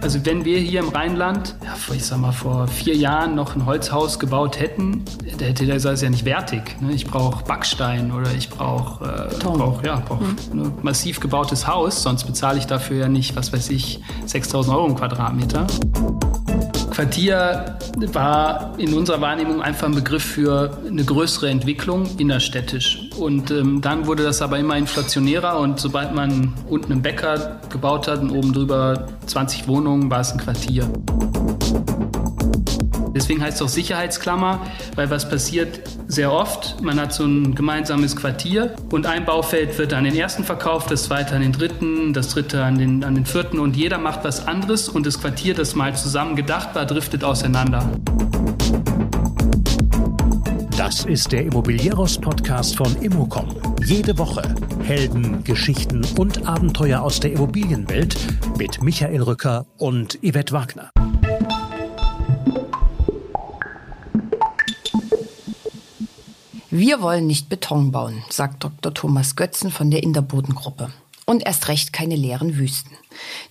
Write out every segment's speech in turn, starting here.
Also wenn wir hier im Rheinland, ich sag mal, vor vier Jahren noch ein Holzhaus gebaut hätten, da hätte der gesagt, ist ja nicht wertig. Ne? Ich brauche Backstein oder ich brauche äh, brauch, ja, brauch mhm. ein massiv gebautes Haus, sonst bezahle ich dafür ja nicht, was weiß ich, 6000 Euro im Quadratmeter. Quartier war in unserer Wahrnehmung einfach ein Begriff für eine größere Entwicklung innerstädtisch. Und ähm, dann wurde das aber immer inflationärer und sobald man unten einen Bäcker gebaut hat und oben drüber 20 Wohnungen, war es ein Quartier. Deswegen heißt es auch Sicherheitsklammer, weil was passiert sehr oft, man hat so ein gemeinsames Quartier und ein Baufeld wird an den ersten verkauft, das zweite an den dritten, das dritte an den, an den vierten und jeder macht was anderes und das Quartier, das mal zusammen gedacht war, driftet auseinander. Das ist der Immobilieros-Podcast von Immocom. Jede Woche Helden, Geschichten und Abenteuer aus der Immobilienwelt mit Michael Rücker und Yvette Wagner. Wir wollen nicht Beton bauen, sagt Dr. Thomas Götzen von der Inderbodengruppe. Und erst recht keine leeren Wüsten.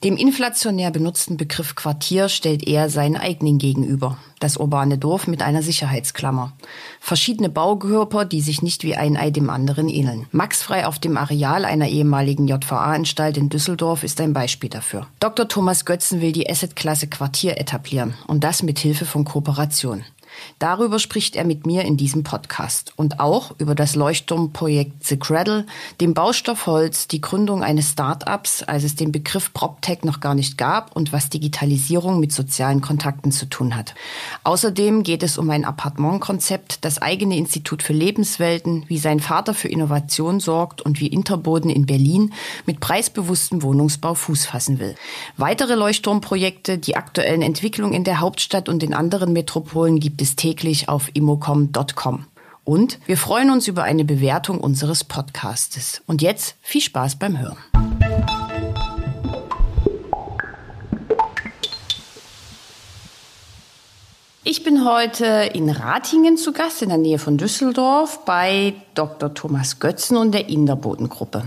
Dem inflationär benutzten Begriff Quartier stellt er seinen eigenen gegenüber. Das urbane Dorf mit einer Sicherheitsklammer. Verschiedene Baukörper, die sich nicht wie ein Ei dem anderen ähneln. Maxfrei auf dem Areal einer ehemaligen JVA-Anstalt in Düsseldorf ist ein Beispiel dafür. Dr. Thomas Götzen will die Assetklasse Quartier etablieren. Und das mit Hilfe von Kooperation. Darüber spricht er mit mir in diesem Podcast und auch über das Leuchtturmprojekt The Cradle, dem Baustoff Holz, die Gründung eines Start-ups, als es den Begriff PropTech noch gar nicht gab und was Digitalisierung mit sozialen Kontakten zu tun hat. Außerdem geht es um ein Appartementkonzept, das eigene Institut für Lebenswelten, wie sein Vater für Innovation sorgt und wie Interboden in Berlin mit preisbewusstem Wohnungsbau Fuß fassen will. Weitere Leuchtturmprojekte, die aktuellen Entwicklungen in der Hauptstadt und in anderen Metropolen gibt es es täglich auf immocom.com. Und wir freuen uns über eine Bewertung unseres Podcastes. Und jetzt viel Spaß beim Hören. Ich bin heute in Ratingen zu Gast, in der Nähe von Düsseldorf, bei Dr. Thomas Götzen und der Inderbodengruppe.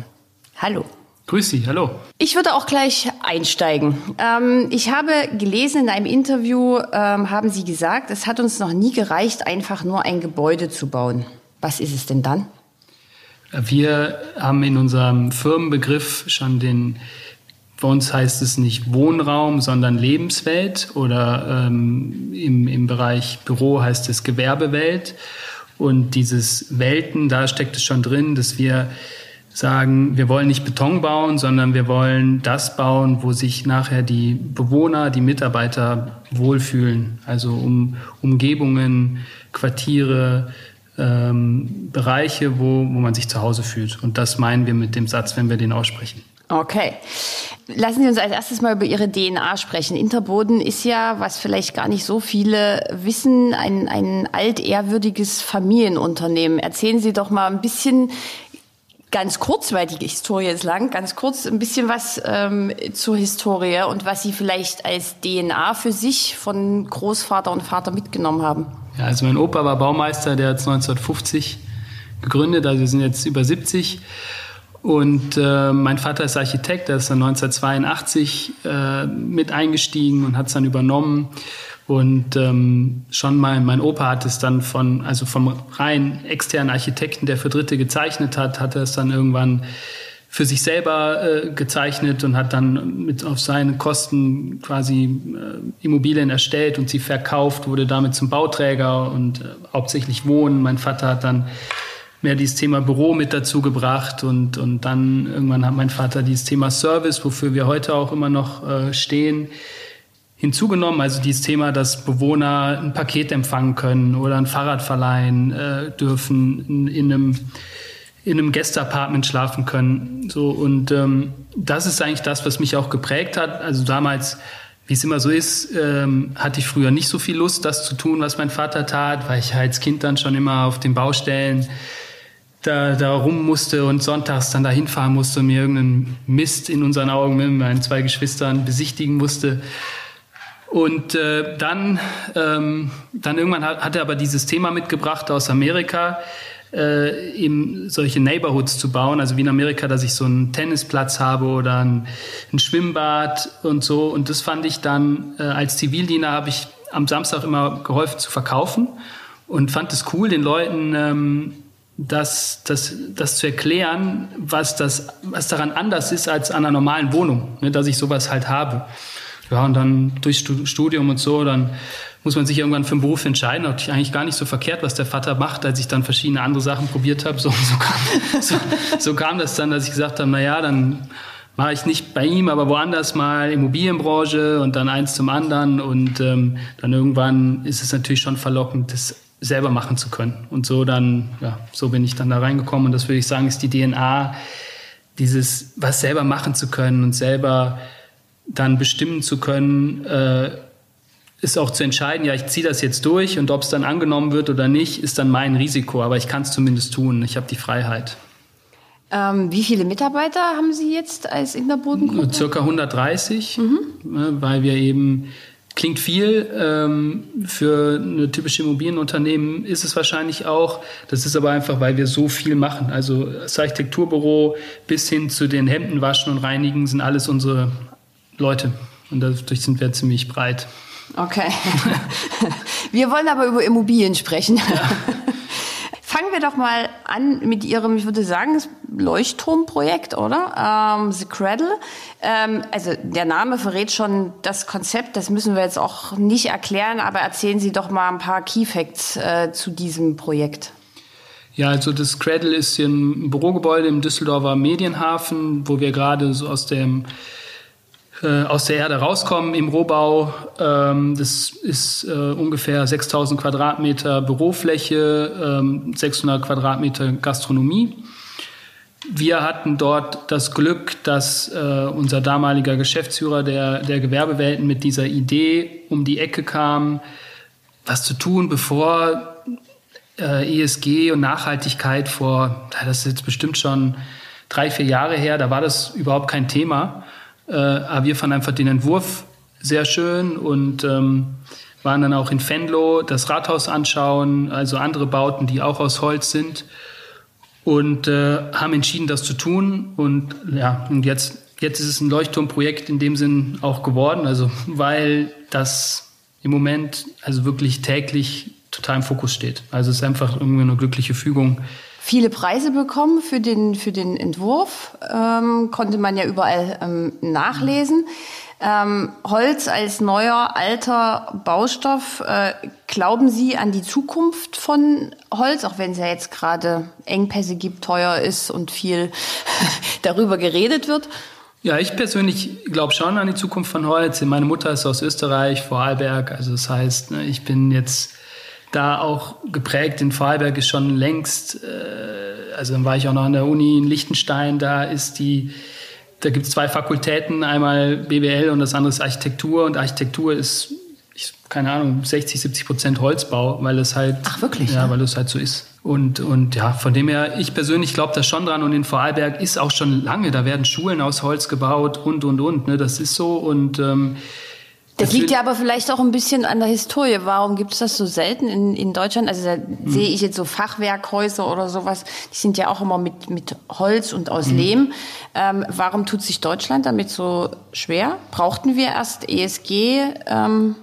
Hallo. Grüß Sie, hallo. Ich würde auch gleich einsteigen. Ähm, ich habe gelesen in einem Interview, ähm, haben Sie gesagt, es hat uns noch nie gereicht, einfach nur ein Gebäude zu bauen. Was ist es denn dann? Wir haben in unserem Firmenbegriff schon den, bei uns heißt es nicht Wohnraum, sondern Lebenswelt oder ähm, im, im Bereich Büro heißt es Gewerbewelt. Und dieses Welten, da steckt es schon drin, dass wir sagen, wir wollen nicht Beton bauen, sondern wir wollen das bauen, wo sich nachher die Bewohner, die Mitarbeiter wohlfühlen. Also um Umgebungen, Quartiere, ähm, Bereiche, wo, wo man sich zu Hause fühlt. Und das meinen wir mit dem Satz, wenn wir den aussprechen. Okay. Lassen Sie uns als erstes mal über Ihre DNA sprechen. Interboden ist ja, was vielleicht gar nicht so viele wissen, ein, ein altehrwürdiges Familienunternehmen. Erzählen Sie doch mal ein bisschen ganz kurz, weil die Historie ist lang, ganz kurz ein bisschen was ähm, zur Historie und was Sie vielleicht als DNA für sich von Großvater und Vater mitgenommen haben. Ja, also mein Opa war Baumeister, der hat 1950 gegründet, also wir sind jetzt über 70. Und äh, mein Vater ist Architekt, der ist dann 1982 äh, mit eingestiegen und hat es dann übernommen. Und ähm, schon mein, mein Opa hat es dann von, also vom rein externen Architekten, der für Dritte gezeichnet hat, hat er es dann irgendwann für sich selber äh, gezeichnet und hat dann mit auf seine Kosten quasi äh, Immobilien erstellt und sie verkauft, wurde damit zum Bauträger und äh, hauptsächlich Wohnen. Mein Vater hat dann mehr dieses Thema Büro mit dazu gebracht und, und dann irgendwann hat mein Vater dieses Thema Service, wofür wir heute auch immer noch äh, stehen, hinzugenommen. Also dieses Thema, dass Bewohner ein Paket empfangen können oder ein Fahrrad verleihen äh, dürfen, in, in einem in einem Gästeapartment schlafen können. So und ähm, das ist eigentlich das, was mich auch geprägt hat. Also damals, wie es immer so ist, ähm, hatte ich früher nicht so viel Lust, das zu tun, was mein Vater tat, weil ich als Kind dann schon immer auf den Baustellen da, da rum musste und sonntags dann da hinfahren musste und mir irgendeinen Mist in unseren Augen mit meinen zwei Geschwistern besichtigen musste. Und äh, dann, ähm, dann irgendwann hat, hat er aber dieses Thema mitgebracht aus Amerika, äh, eben solche Neighborhoods zu bauen, also wie in Amerika, dass ich so einen Tennisplatz habe oder ein, ein Schwimmbad und so. Und das fand ich dann, äh, als Zivildiener habe ich am Samstag immer geholfen zu verkaufen und fand es cool, den Leuten ähm, das, das, das zu erklären, was, das, was daran anders ist als an einer normalen Wohnung, ne, dass ich sowas halt habe. Ja, und dann durch Studium und so, dann muss man sich irgendwann für einen Beruf entscheiden. Hat eigentlich gar nicht so verkehrt, was der Vater macht, als ich dann verschiedene andere Sachen probiert habe. So, so, kam, so, so kam das dann, dass ich gesagt habe, na ja, dann mache ich nicht bei ihm, aber woanders mal Immobilienbranche und dann eins zum anderen. Und ähm, dann irgendwann ist es natürlich schon verlockend, das selber machen zu können. Und so dann, ja, so bin ich dann da reingekommen. Und das würde ich sagen, ist die DNA, dieses was selber machen zu können und selber dann bestimmen zu können, äh, ist auch zu entscheiden, ja, ich ziehe das jetzt durch und ob es dann angenommen wird oder nicht, ist dann mein Risiko, aber ich kann es zumindest tun. Ich habe die Freiheit. Ähm, wie viele Mitarbeiter haben Sie jetzt als in der Bodengruppe? Circa 130, mhm. Ne, weil wir eben klingt viel ähm, für eine typische Immobilienunternehmen ist es wahrscheinlich auch. Das ist aber einfach, weil wir so viel machen. Also das Architekturbüro bis hin zu den Hemden waschen und reinigen sind alles unsere Leute und dadurch sind wir ziemlich breit. Okay. Wir wollen aber über Immobilien sprechen. Ja. Fangen wir doch mal an mit Ihrem, ich würde sagen, Leuchtturmprojekt, oder? Ähm, The Cradle. Ähm, also der Name verrät schon das Konzept, das müssen wir jetzt auch nicht erklären, aber erzählen Sie doch mal ein paar Key Facts äh, zu diesem Projekt. Ja, also das Cradle ist hier ein Bürogebäude im Düsseldorfer Medienhafen, wo wir gerade so aus dem äh, aus der Erde rauskommen im Rohbau. Ähm, das ist äh, ungefähr 6000 Quadratmeter Bürofläche, ähm, 600 Quadratmeter Gastronomie. Wir hatten dort das Glück, dass äh, unser damaliger Geschäftsführer der, der Gewerbewelten mit dieser Idee um die Ecke kam, was zu tun, bevor äh, ESG und Nachhaltigkeit vor, das ist jetzt bestimmt schon drei, vier Jahre her, da war das überhaupt kein Thema. Äh, aber wir fanden einfach den Entwurf sehr schön und ähm, waren dann auch in Venlo das Rathaus anschauen, also andere Bauten, die auch aus Holz sind und äh, haben entschieden, das zu tun. Und ja, und jetzt, jetzt ist es ein Leuchtturmprojekt in dem Sinn auch geworden, also weil das im Moment also wirklich täglich total im Fokus steht. Also es ist einfach irgendwie eine glückliche Fügung viele Preise bekommen für den, für den Entwurf. Ähm, konnte man ja überall ähm, nachlesen. Ähm, Holz als neuer, alter Baustoff. Äh, glauben Sie an die Zukunft von Holz, auch wenn es ja jetzt gerade Engpässe gibt, teuer ist und viel darüber geredet wird? Ja, ich persönlich glaube schon an die Zukunft von Holz. Meine Mutter ist aus Österreich, Vorarlberg. Also das heißt, ne, ich bin jetzt da auch geprägt. In Vorarlberg ist schon längst, äh, also dann war ich auch noch an der Uni in Liechtenstein, da ist die, da gibt es zwei Fakultäten, einmal BWL und das andere ist Architektur und Architektur ist, ich, keine Ahnung, 60, 70 Prozent Holzbau, weil es halt, Ach wirklich? Ja, ja, weil es halt so ist. Und, und ja, von dem her, ich persönlich glaube da schon dran und in Vorarlberg ist auch schon lange, da werden Schulen aus Holz gebaut und, und, und, ne, das ist so und ähm, das liegt ja aber vielleicht auch ein bisschen an der Historie. Warum gibt es das so selten in, in Deutschland? Also da mhm. sehe ich jetzt so Fachwerkhäuser oder sowas, die sind ja auch immer mit, mit Holz und aus mhm. Lehm. Ähm, warum tut sich Deutschland damit so schwer? Brauchten wir erst ESG? Ähm,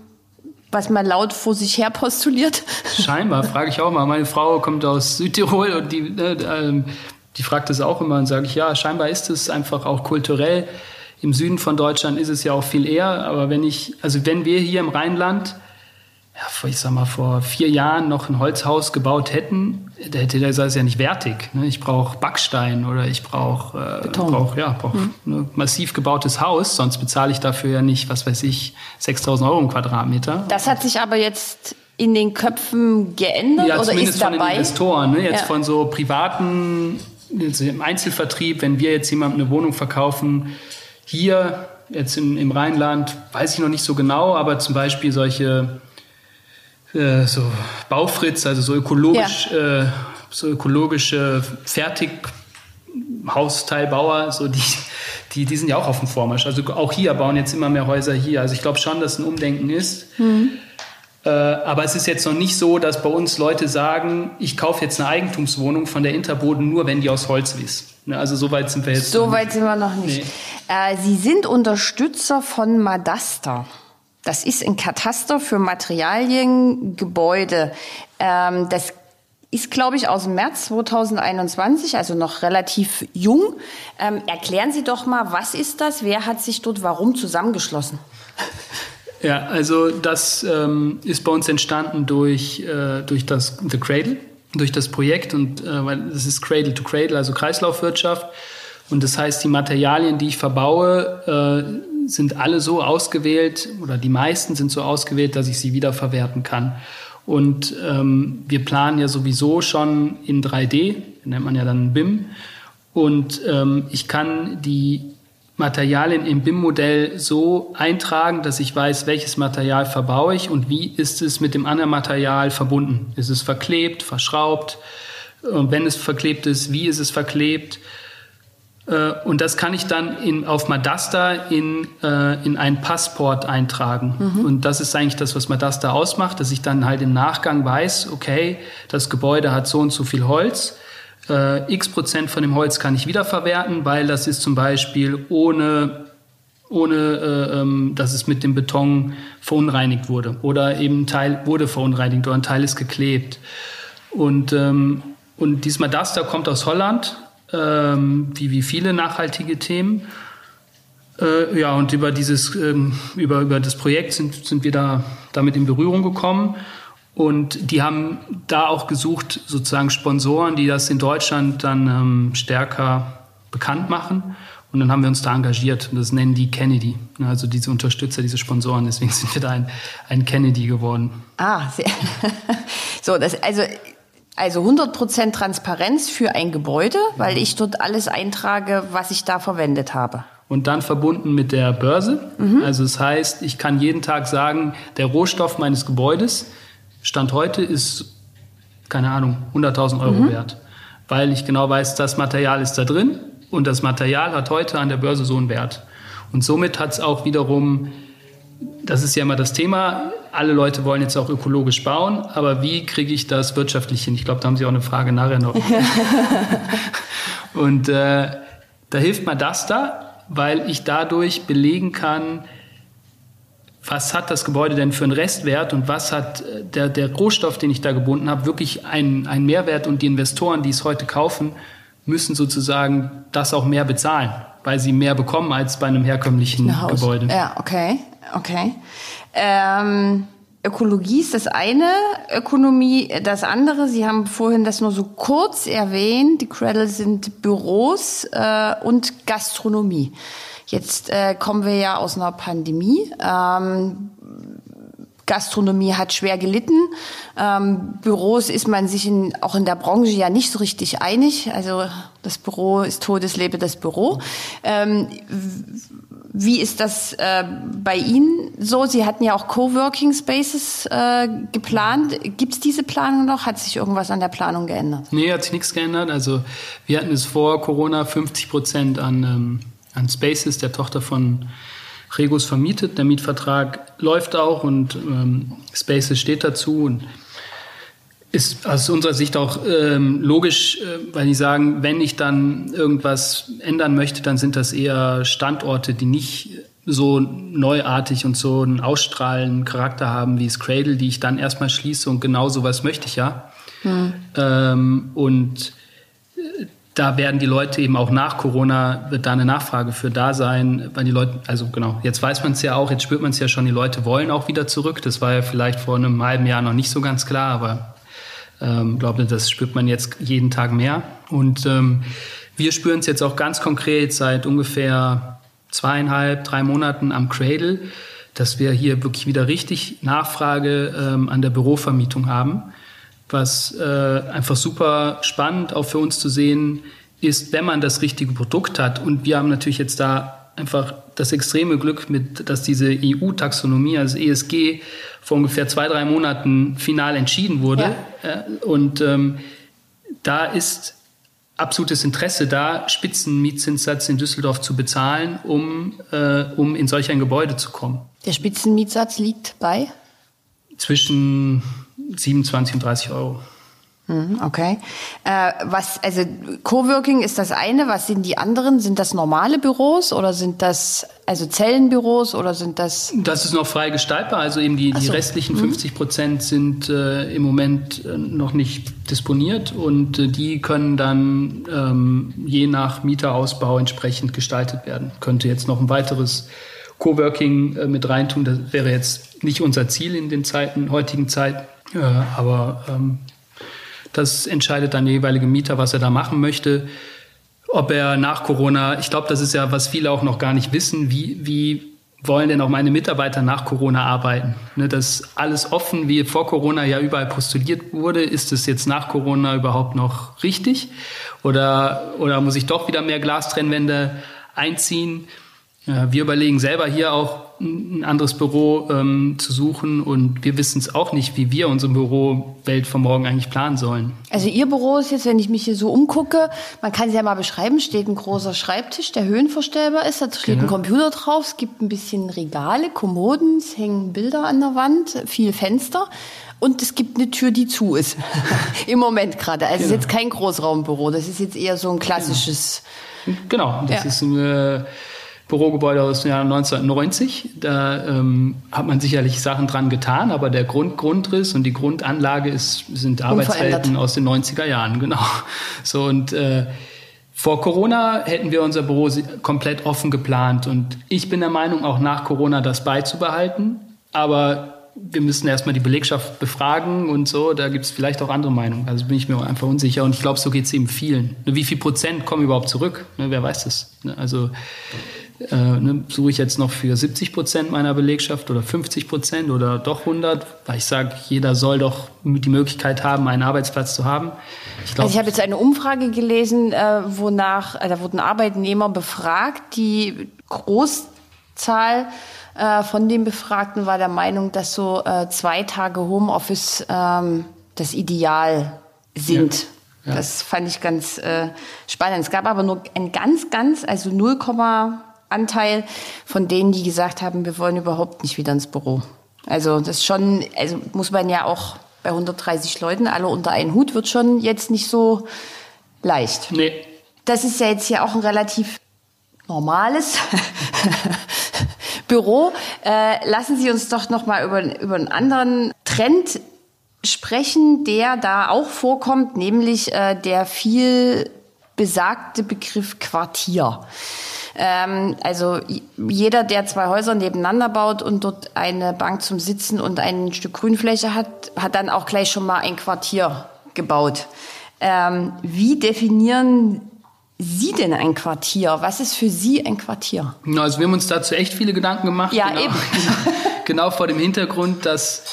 was man laut vor sich her postuliert? Scheinbar, frage ich auch mal. Meine Frau kommt aus Südtirol und die, äh, die fragt das auch immer und sage ich, ja, scheinbar ist es einfach auch kulturell im Süden von Deutschland ist es ja auch viel eher, aber wenn ich, also wenn wir hier im Rheinland, ja, vor, ich sag mal, vor vier Jahren noch ein Holzhaus gebaut hätten, da hätte der gesagt, ist ja nicht wertig. Ne? Ich brauche Backstein oder ich brauche äh, brauch, ja, brauch mhm. ein massiv gebautes Haus, sonst bezahle ich dafür ja nicht, was weiß ich, 6000 Euro im Quadratmeter. Das hat sich aber jetzt in den Köpfen geändert ja, oder ist dabei? von den Investoren, ne? jetzt ja. von so privaten, im Einzelvertrieb, wenn wir jetzt jemandem eine Wohnung verkaufen, hier, jetzt im, im Rheinland, weiß ich noch nicht so genau, aber zum Beispiel solche äh, so Baufritz, also so ökologisch, ja. äh, so ökologische Fertighausteilbauer, so die, die, die sind ja auch auf dem Vormarsch. Also auch hier bauen jetzt immer mehr Häuser hier. Also ich glaube schon, dass ein Umdenken ist. Mhm. Äh, aber es ist jetzt noch nicht so, dass bei uns Leute sagen, ich kaufe jetzt eine Eigentumswohnung von der Interboden nur, wenn die aus Holz ist. Ne, also so weit sind wir jetzt. So weit sind wir noch nicht. Nee. Äh, Sie sind Unterstützer von Madaster. Das ist ein Kataster für Materialien, Gebäude. Ähm, das ist, glaube ich, aus dem März 2021, also noch relativ jung. Ähm, erklären Sie doch mal, was ist das? Wer hat sich dort warum zusammengeschlossen? Ja, also das ähm, ist bei uns entstanden durch, äh, durch das The Cradle, durch das Projekt und äh, weil es ist Cradle to Cradle, also Kreislaufwirtschaft. Und das heißt, die Materialien, die ich verbaue, äh, sind alle so ausgewählt oder die meisten sind so ausgewählt, dass ich sie wiederverwerten kann. Und ähm, wir planen ja sowieso schon in 3D, nennt man ja dann BIM. Und ähm, ich kann die Materialien im BIM-Modell so eintragen, dass ich weiß, welches Material verbaue ich und wie ist es mit dem anderen Material verbunden. Ist es verklebt, verschraubt? Und wenn es verklebt ist, wie ist es verklebt? Äh, und das kann ich dann in, auf Madasta in, äh, in einen Passport eintragen. Mhm. Und das ist eigentlich das, was Madasta ausmacht, dass ich dann halt im Nachgang weiß, okay, das Gebäude hat so und so viel Holz äh, x Prozent von dem Holz kann ich wiederverwerten, weil das ist zum Beispiel ohne, ohne äh, ähm, dass es mit dem Beton verunreinigt wurde. Oder eben ein Teil wurde verunreinigt oder ein Teil ist geklebt. Und, ähm, und diesmal das da kommt aus Holland, ähm, wie, wie viele nachhaltige Themen. Äh, ja, und über dieses, ähm, über, über das Projekt sind, sind wir da damit in Berührung gekommen. Und die haben da auch gesucht, sozusagen Sponsoren, die das in Deutschland dann ähm, stärker bekannt machen. Und dann haben wir uns da engagiert. Und das nennen die Kennedy. Also diese Unterstützer, diese Sponsoren. Deswegen sind wir da ein, ein Kennedy geworden. Ah, sehr. so, das, also, also 100% Transparenz für ein Gebäude, weil ich dort alles eintrage, was ich da verwendet habe und dann verbunden mit der Börse. Mhm. Also das heißt, ich kann jeden Tag sagen, der Rohstoff meines Gebäudes Stand heute ist, keine Ahnung, 100.000 Euro mhm. wert, weil ich genau weiß, das Material ist da drin und das Material hat heute an der Börse so einen Wert. Und somit hat es auch wiederum, das ist ja immer das Thema, alle Leute wollen jetzt auch ökologisch bauen, aber wie kriege ich das wirtschaftlich hin? Ich glaube, da haben Sie auch eine Frage nachher noch. und äh, da hilft mir das da, weil ich dadurch belegen kann, was hat das Gebäude denn für einen Restwert und was hat äh, der, der Rohstoff, den ich da gebunden habe, wirklich einen, einen Mehrwert und die Investoren, die es heute kaufen, müssen sozusagen das auch mehr bezahlen, weil sie mehr bekommen als bei einem herkömmlichen Gebäude. Ja, okay, okay. Ähm, Ökologie ist das eine, Ökonomie das andere. Sie haben vorhin das nur so kurz erwähnt. Die Cradle sind Büros äh, und Gastronomie. Jetzt äh, kommen wir ja aus einer Pandemie. Ähm, Gastronomie hat schwer gelitten. Ähm, Büros ist man sich in, auch in der Branche ja nicht so richtig einig. Also das Büro ist Todes, lebe das Büro. Ähm, wie ist das äh, bei Ihnen so? Sie hatten ja auch Coworking Spaces äh, geplant. Gibt es diese Planung noch? Hat sich irgendwas an der Planung geändert? Nee, hat sich nichts geändert. Also wir hatten es vor Corona 50 Prozent an ähm, an Spaces, der Tochter von Regus, vermietet. Der Mietvertrag läuft auch und ähm, Spaces steht dazu und ist aus unserer Sicht auch ähm, logisch, äh, weil die sagen, wenn ich dann irgendwas ändern möchte, dann sind das eher Standorte, die nicht so neuartig und so einen ausstrahlenden Charakter haben wie das Cradle, die ich dann erstmal schließe und genau sowas möchte ich ja. Hm. Ähm, und da werden die Leute eben auch nach Corona, wird da eine Nachfrage für da sein, weil die Leute, also genau, jetzt weiß man es ja auch, jetzt spürt man es ja schon, die Leute wollen auch wieder zurück. Das war ja vielleicht vor einem halben Jahr noch nicht so ganz klar, aber ähm, glaube, das spürt man jetzt jeden Tag mehr. Und ähm, wir spüren es jetzt auch ganz konkret seit ungefähr zweieinhalb, drei Monaten am Cradle, dass wir hier wirklich wieder richtig Nachfrage ähm, an der Bürovermietung haben was äh, einfach super spannend auch für uns zu sehen ist, wenn man das richtige Produkt hat. Und wir haben natürlich jetzt da einfach das extreme Glück mit, dass diese EU-Taxonomie, also ESG, vor ungefähr zwei, drei Monaten final entschieden wurde. Ja. Und ähm, da ist absolutes Interesse da, Spitzenmietzinssatz in Düsseldorf zu bezahlen, um, äh, um in solch ein Gebäude zu kommen. Der Spitzenmietsatz liegt bei? zwischen 27 und 30 Euro. Mhm, okay. Äh, was, also Coworking ist das eine. Was sind die anderen? Sind das normale Büros oder sind das also Zellenbüros oder sind das? Das ist noch frei gestaltbar. Also eben die, so. die restlichen 50 mhm. Prozent sind äh, im Moment äh, noch nicht disponiert und äh, die können dann ähm, je nach Mieterausbau entsprechend gestaltet werden. Könnte jetzt noch ein weiteres Coworking äh, mit reintun. Das wäre jetzt nicht unser Ziel in den Zeiten, heutigen Zeiten. Äh, aber ähm, das entscheidet dann der jeweilige Mieter, was er da machen möchte. Ob er nach Corona, ich glaube, das ist ja, was viele auch noch gar nicht wissen, wie, wie wollen denn auch meine Mitarbeiter nach Corona arbeiten? Ne, das alles offen, wie vor Corona ja überall postuliert wurde, ist es jetzt nach Corona überhaupt noch richtig? Oder, oder muss ich doch wieder mehr Glastrennwände einziehen? Wir überlegen selber hier auch ein anderes Büro ähm, zu suchen und wir wissen es auch nicht, wie wir unsere Bürowelt von morgen eigentlich planen sollen. Also Ihr Büro ist jetzt, wenn ich mich hier so umgucke, man kann es ja mal beschreiben, steht ein großer Schreibtisch, der höhenverstellbar ist, da steht genau. ein Computer drauf, es gibt ein bisschen Regale, Kommoden, es hängen Bilder an der Wand, viele Fenster. Und es gibt eine Tür, die zu ist. Im Moment gerade. Also es ist genau. jetzt kein Großraumbüro. Das ist jetzt eher so ein klassisches. Genau, das ja. ist eine Bürogebäude aus dem Jahr 1990. Da ähm, hat man sicherlich Sachen dran getan, aber der Grund, Grundriss und die Grundanlage ist, sind Arbeitswelten aus den 90er Jahren, genau. So und äh, vor Corona hätten wir unser Büro komplett offen geplant und ich bin der Meinung, auch nach Corona das beizubehalten. Aber wir müssen erstmal die Belegschaft befragen und so. Da gibt es vielleicht auch andere Meinungen. Also bin ich mir einfach unsicher. Und ich glaube, so geht es eben vielen. Wie viel Prozent kommen überhaupt zurück? Ne, wer weiß das? Ne, also äh, ne, suche ich jetzt noch für 70 Prozent meiner Belegschaft oder 50 Prozent oder doch 100, weil ich sage, jeder soll doch die Möglichkeit haben, einen Arbeitsplatz zu haben. Ich glaub, also ich habe jetzt eine Umfrage gelesen, äh, wonach, äh, da wurden Arbeitnehmer befragt, die Großzahl äh, von den Befragten war der Meinung, dass so äh, zwei Tage Homeoffice ähm, das Ideal sind. Ja. Ja. Das fand ich ganz äh, spannend. Es gab aber nur ein ganz, ganz, also 0, Anteil von denen, die gesagt haben, wir wollen überhaupt nicht wieder ins Büro. Also das schon, also muss man ja auch bei 130 Leuten alle unter einen Hut wird schon jetzt nicht so leicht. Nee. Das ist ja jetzt hier auch ein relativ normales Büro. Äh, lassen Sie uns doch noch mal über, über einen anderen Trend sprechen, der da auch vorkommt, nämlich äh, der viel besagte Begriff Quartier. Ähm, also jeder, der zwei Häuser nebeneinander baut und dort eine Bank zum Sitzen und ein Stück Grünfläche hat, hat dann auch gleich schon mal ein Quartier gebaut. Ähm, wie definieren Sie denn ein Quartier? Was ist für Sie ein Quartier? Also wir haben uns dazu echt viele Gedanken gemacht. Ja, genau, eben. genau vor dem Hintergrund, dass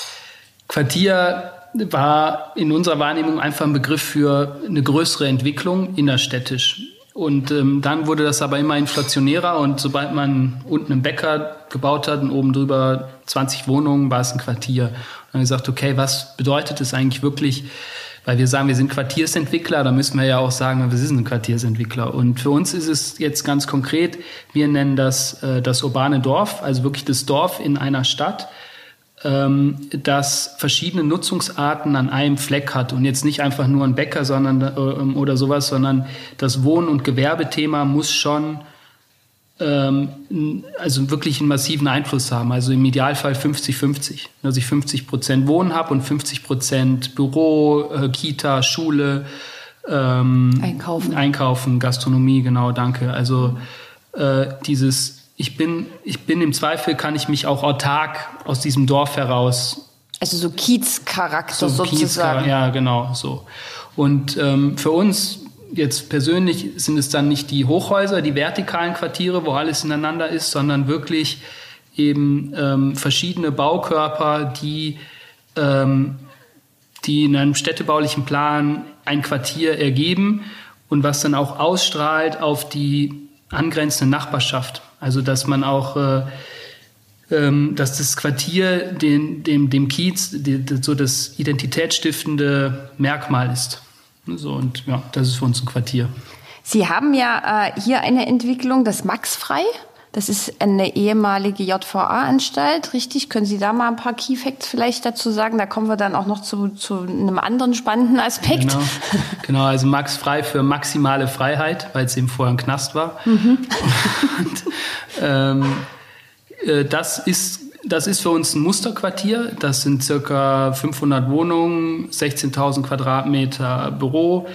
Quartier war in unserer Wahrnehmung einfach ein Begriff für eine größere Entwicklung innerstädtisch. Und ähm, dann wurde das aber immer inflationärer und sobald man unten einen Bäcker gebaut hat und oben drüber 20 Wohnungen, war es ein Quartier. Und dann gesagt, okay, was bedeutet es eigentlich wirklich? Weil wir sagen, wir sind Quartiersentwickler, da müssen wir ja auch sagen, wir sind ein Quartiersentwickler. Und für uns ist es jetzt ganz konkret, wir nennen das äh, das urbane Dorf, also wirklich das Dorf in einer Stadt ähm, das verschiedene Nutzungsarten an einem Fleck hat und jetzt nicht einfach nur ein Bäcker sondern, äh, oder sowas, sondern das Wohn- und Gewerbethema muss schon ähm, also wirklich einen massiven Einfluss haben. Also im Idealfall 50-50. Dass ich 50 Prozent Wohnen habe und 50 Prozent Büro, äh, Kita, Schule, ähm, Einkaufen. Einkaufen, Gastronomie, genau, danke. Also äh, dieses ich bin, ich bin im Zweifel, kann ich mich auch autark aus diesem Dorf heraus. Also so Kiezcharakter so sozusagen. Kiez, ja, genau, so. Und ähm, für uns jetzt persönlich sind es dann nicht die Hochhäuser, die vertikalen Quartiere, wo alles ineinander ist, sondern wirklich eben ähm, verschiedene Baukörper, die, ähm, die in einem städtebaulichen Plan ein Quartier ergeben und was dann auch ausstrahlt auf die angrenzende Nachbarschaft. Also dass man auch, äh, ähm, dass das Quartier den, dem, dem Kiez die, so das identitätsstiftende Merkmal ist. So, und ja, das ist für uns ein Quartier. Sie haben ja äh, hier eine Entwicklung, das Maxfrei. Das ist eine ehemalige JVA-Anstalt, richtig? Können Sie da mal ein paar Key Facts vielleicht dazu sagen? Da kommen wir dann auch noch zu, zu einem anderen spannenden Aspekt. Genau, genau also Max Frei für maximale Freiheit, weil es eben vorher ein Knast war. Mhm. Und, ähm, äh, das ist das ist für uns ein Musterquartier. Das sind circa 500 Wohnungen, 16.000 Quadratmeter Büro.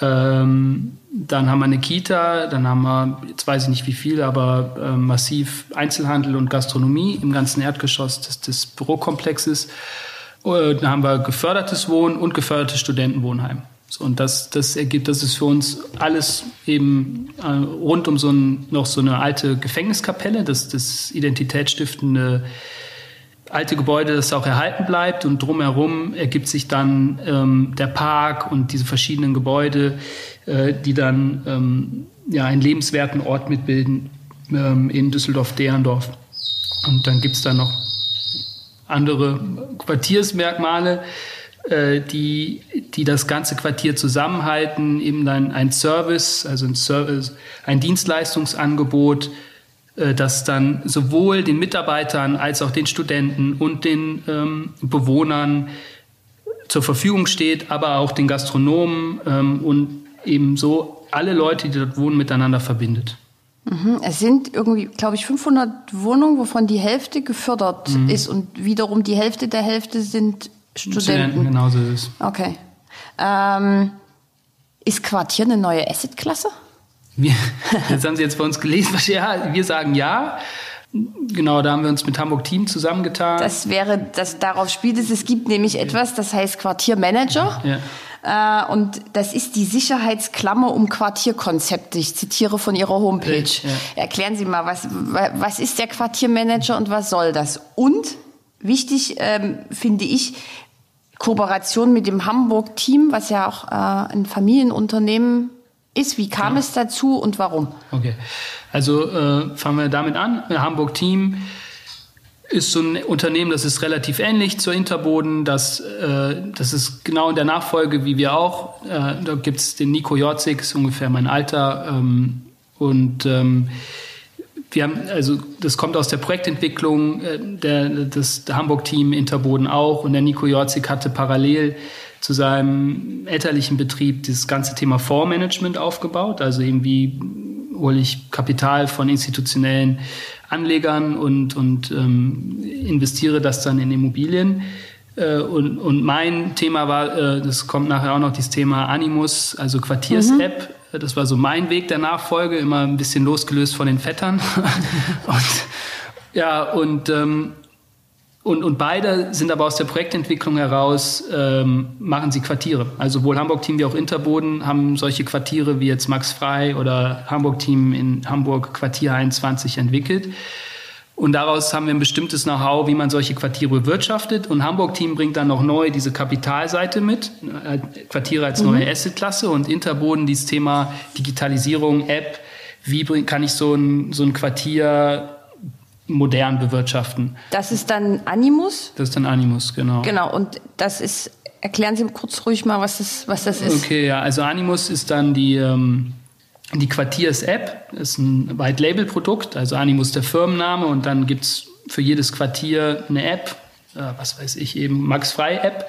Ähm, dann haben wir eine Kita, dann haben wir, jetzt weiß ich nicht wie viel, aber äh, massiv Einzelhandel und Gastronomie im ganzen Erdgeschoss des, des Bürokomplexes. Und dann haben wir gefördertes Wohnen und gefördertes Studentenwohnheim. So, und das, das ergibt, das ist für uns alles eben äh, rund um so ein, noch so eine alte Gefängniskapelle, das, das identitätsstiftende alte Gebäude, das auch erhalten bleibt und drumherum ergibt sich dann ähm, der Park und diese verschiedenen Gebäude, äh, die dann ähm, ja, einen lebenswerten Ort mitbilden ähm, in Düsseldorf-Derendorf. Und dann gibt es da noch andere Quartiersmerkmale, äh, die, die das ganze Quartier zusammenhalten, eben dann ein Service, also ein Service, ein Dienstleistungsangebot, das dann sowohl den Mitarbeitern als auch den Studenten und den ähm, Bewohnern zur Verfügung steht, aber auch den Gastronomen ähm, und ebenso alle Leute, die dort wohnen, miteinander verbindet. Mhm. Es sind irgendwie, glaube ich, 500 Wohnungen, wovon die Hälfte gefördert mhm. ist und wiederum die Hälfte der Hälfte sind Studenten. Studenten genauso ist es. Okay. Ähm, ist Quartier eine neue Assetklasse? Wir, das haben Sie jetzt bei uns gelesen. Ja, wir sagen ja. Genau, da haben wir uns mit Hamburg Team zusammengetan. Das wäre, das darauf spielt es. Es gibt nämlich etwas, das heißt Quartiermanager. Ja. Äh, und das ist die Sicherheitsklammer um Quartierkonzepte. Ich zitiere von Ihrer Homepage. Ja. Erklären Sie mal, was, was ist der Quartiermanager und was soll das? Und wichtig ähm, finde ich, Kooperation mit dem Hamburg-Team, was ja auch äh, ein Familienunternehmen ist. Wie kam ja. es dazu und warum? Okay, also äh, fangen wir damit an. Hamburg Team ist so ein Unternehmen, das ist relativ ähnlich zur Interboden. Das, äh, das ist genau in der Nachfolge wie wir auch. Äh, da gibt es den Nico Jorzig, ist ungefähr mein Alter. Ähm, und ähm, wir haben, also das kommt aus der Projektentwicklung, äh, der, das Hamburg-Team Interboden auch. Und der Nico Jorzig hatte parallel zu seinem elterlichen Betrieb das ganze Thema Fondsmanagement aufgebaut. Also eben wie hole ich Kapital von institutionellen Anlegern und, und ähm, investiere das dann in Immobilien. Äh, und, und mein Thema war, äh, das kommt nachher auch noch, das Thema Animus, also Quartiers-App. Mhm. Das war so mein Weg der Nachfolge, immer ein bisschen losgelöst von den Vettern. und, ja, und ähm, und, und beide sind aber aus der Projektentwicklung heraus, ähm, machen sie Quartiere. Also sowohl Hamburg-Team wie auch Interboden haben solche Quartiere wie jetzt Max Frei oder Hamburg-Team in Hamburg Quartier 21 entwickelt. Und daraus haben wir ein bestimmtes Know-how, wie man solche Quartiere bewirtschaftet. Und Hamburg-Team bringt dann noch neu diese Kapitalseite mit, äh, Quartiere als neue mhm. Asset-Klasse und Interboden dieses Thema Digitalisierung, App. Wie kann ich so ein, so ein Quartier modern bewirtschaften. Das ist dann Animus? Das ist dann Animus, genau. Genau, und das ist, erklären Sie kurz ruhig mal, was das, was das ist. Okay, ja, also Animus ist dann die, ähm, die Quartiers-App, Das ist ein White-Label-Produkt, also Animus der Firmenname und dann gibt es für jedes Quartier eine App, äh, was weiß ich, eben Max-Frei-App.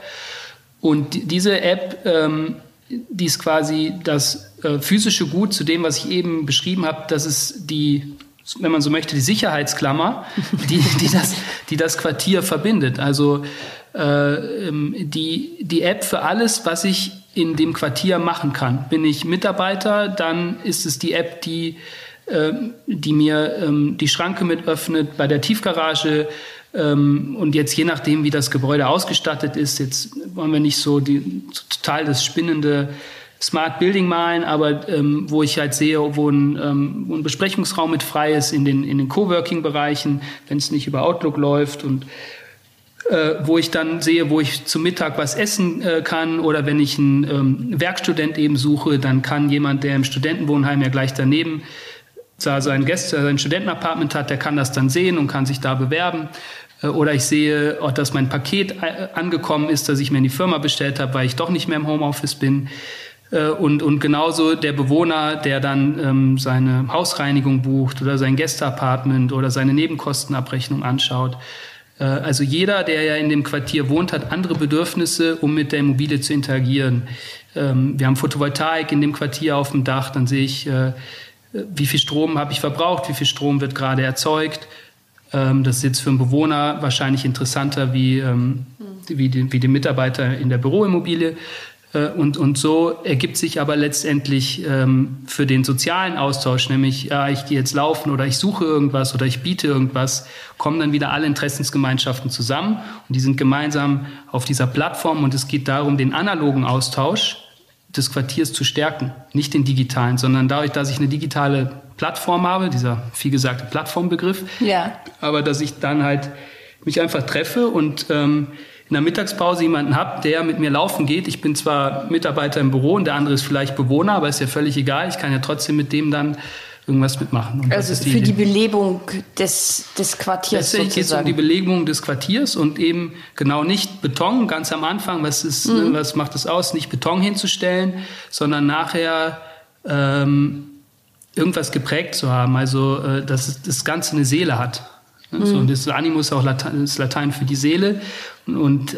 Und die, diese App, ähm, die ist quasi das äh, physische Gut zu dem, was ich eben beschrieben habe, das ist die wenn man so möchte, die Sicherheitsklammer, die, die, das, die das Quartier verbindet. Also äh, ähm, die, die App für alles, was ich in dem Quartier machen kann. Bin ich Mitarbeiter, dann ist es die App, die, äh, die mir ähm, die Schranke mit öffnet bei der Tiefgarage. Ähm, und jetzt je nachdem, wie das Gebäude ausgestattet ist, jetzt wollen wir nicht so die, total das spinnende Smart Building malen, aber ähm, wo ich halt sehe, wo ein, ähm, wo ein Besprechungsraum mit frei ist in den, in den Coworking-Bereichen, wenn es nicht über Outlook läuft und äh, wo ich dann sehe, wo ich zum Mittag was essen äh, kann oder wenn ich einen ähm, Werkstudent eben suche, dann kann jemand, der im Studentenwohnheim ja gleich daneben da sein Gäste, sein Studentenapartment hat, der kann das dann sehen und kann sich da bewerben. Äh, oder ich sehe, dass mein Paket äh, angekommen ist, das ich mir in die Firma bestellt habe, weil ich doch nicht mehr im Homeoffice bin. Äh, und, und genauso der Bewohner, der dann ähm, seine Hausreinigung bucht oder sein Gästeapartment oder seine Nebenkostenabrechnung anschaut. Äh, also jeder, der ja in dem Quartier wohnt, hat andere Bedürfnisse, um mit der Immobilie zu interagieren. Ähm, wir haben Photovoltaik in dem Quartier auf dem Dach, dann sehe ich, äh, wie viel Strom habe ich verbraucht, wie viel Strom wird gerade erzeugt. Ähm, das ist jetzt für einen Bewohner wahrscheinlich interessanter wie, ähm, wie, die, wie die Mitarbeiter in der Büroimmobilie. Äh, und, und so ergibt sich aber letztendlich ähm, für den sozialen Austausch, nämlich ja, ich gehe jetzt laufen oder ich suche irgendwas oder ich biete irgendwas, kommen dann wieder alle Interessensgemeinschaften zusammen und die sind gemeinsam auf dieser Plattform und es geht darum, den analogen Austausch des Quartiers zu stärken, nicht den digitalen, sondern dadurch, dass ich eine digitale Plattform habe, dieser viel gesagte Plattformbegriff, ja. aber dass ich dann halt mich einfach treffe und ähm, in der Mittagspause jemanden habe, der mit mir laufen geht. Ich bin zwar Mitarbeiter im Büro und der andere ist vielleicht Bewohner, aber ist ja völlig egal. Ich kann ja trotzdem mit dem dann irgendwas mitmachen. Und also die für die Belebung des, des Quartiers Letztendlich geht es um die Belebung des Quartiers und eben genau nicht Beton, ganz am Anfang, was, ist, mhm. was macht es aus, nicht Beton hinzustellen, sondern nachher ähm, irgendwas geprägt zu haben, also äh, dass das Ganze eine Seele hat. Mhm. So, und das Animus ist auch Latein, ist Latein für die Seele. Und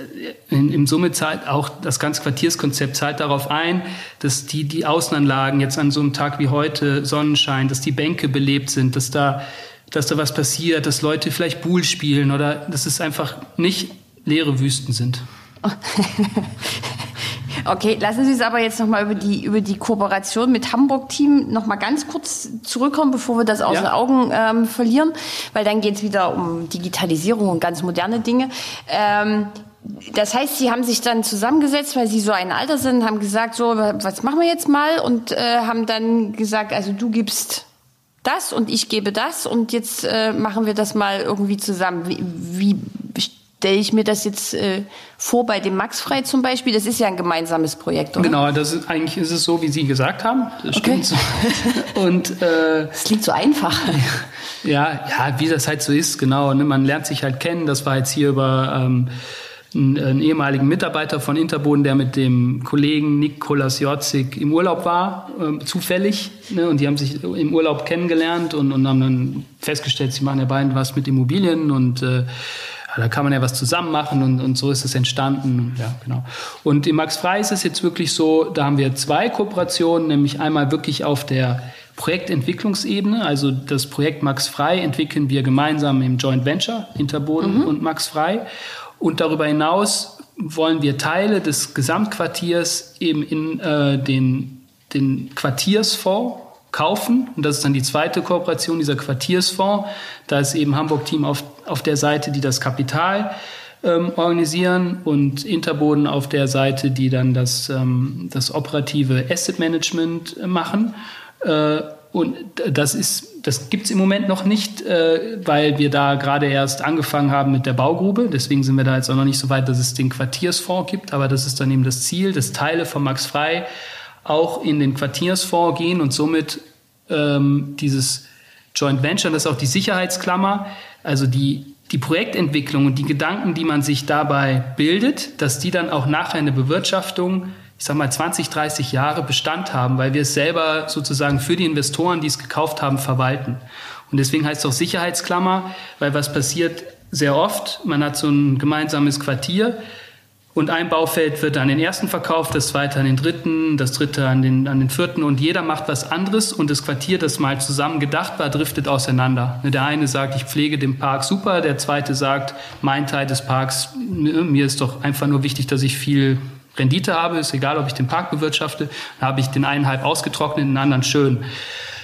in, im Summe zahlt auch das ganze Quartierskonzept zahlt darauf ein, dass die, die Außenanlagen jetzt an so einem Tag wie heute Sonnenschein, dass die Bänke belebt sind, dass da, dass da was passiert, dass Leute vielleicht Buhl spielen oder dass es einfach nicht leere Wüsten sind. Okay, lassen Sie es aber jetzt nochmal über die, über die Kooperation mit Hamburg-Team nochmal ganz kurz zurückkommen, bevor wir das aus ja. den Augen ähm, verlieren, weil dann geht es wieder um Digitalisierung und ganz moderne Dinge. Ähm, das heißt, Sie haben sich dann zusammengesetzt, weil Sie so ein Alter sind, haben gesagt, so, was machen wir jetzt mal? Und äh, haben dann gesagt, also du gibst das und ich gebe das und jetzt äh, machen wir das mal irgendwie zusammen. Wie, wie stelle ich mir das jetzt äh, vor bei dem Max Frei zum Beispiel? Das ist ja ein gemeinsames Projekt, oder? Genau, das ist, eigentlich ist es so, wie Sie gesagt haben. Das okay. stimmt. Und äh, es klingt so einfach. Ja, ja, wie das halt so ist, genau. Ne? Man lernt sich halt kennen. Das war jetzt hier über ähm, einen, einen ehemaligen Mitarbeiter von Interboden, der mit dem Kollegen Nikolas Jotzig im Urlaub war, äh, zufällig. Ne? Und die haben sich im Urlaub kennengelernt und, und haben dann festgestellt, sie machen ja beiden was mit Immobilien und äh, da kann man ja was zusammen machen und, und so ist es entstanden. Ja, genau. Und im Max Frei ist es jetzt wirklich so, da haben wir zwei Kooperationen, nämlich einmal wirklich auf der Projektentwicklungsebene, also das Projekt Max Frei entwickeln wir gemeinsam im Joint Venture Interboden mhm. und Max Frei. Und darüber hinaus wollen wir Teile des Gesamtquartiers eben in äh, den, den Quartiersfonds kaufen. Und das ist dann die zweite Kooperation, dieser Quartiersfonds. Da ist eben Hamburg-Team auf, auf der Seite, die das Kapital ähm, organisieren und Interboden auf der Seite, die dann das, ähm, das operative Asset Management äh, machen. Äh, und das ist, das gibt's im Moment noch nicht, äh, weil wir da gerade erst angefangen haben mit der Baugrube. Deswegen sind wir da jetzt auch noch nicht so weit, dass es den Quartiersfonds gibt. Aber das ist dann eben das Ziel, dass Teile von Max Frei auch in den Quartiersfonds gehen und somit ähm, dieses Joint Venture, das ist auch die Sicherheitsklammer, also die, die Projektentwicklung und die Gedanken, die man sich dabei bildet, dass die dann auch nachher eine Bewirtschaftung, ich sag mal 20, 30 Jahre Bestand haben, weil wir es selber sozusagen für die Investoren, die es gekauft haben, verwalten. Und deswegen heißt es auch Sicherheitsklammer, weil was passiert sehr oft, man hat so ein gemeinsames Quartier, und ein Baufeld wird an den ersten verkauft, das zweite an den dritten, das dritte an den, an den vierten und jeder macht was anderes und das Quartier, das mal zusammen gedacht war, driftet auseinander. Der eine sagt, ich pflege den Park super, der zweite sagt, mein Teil des Parks, mir ist doch einfach nur wichtig, dass ich viel Rendite habe, ist egal, ob ich den Park bewirtschafte, da habe ich den einen halb ausgetrocknet, den anderen schön.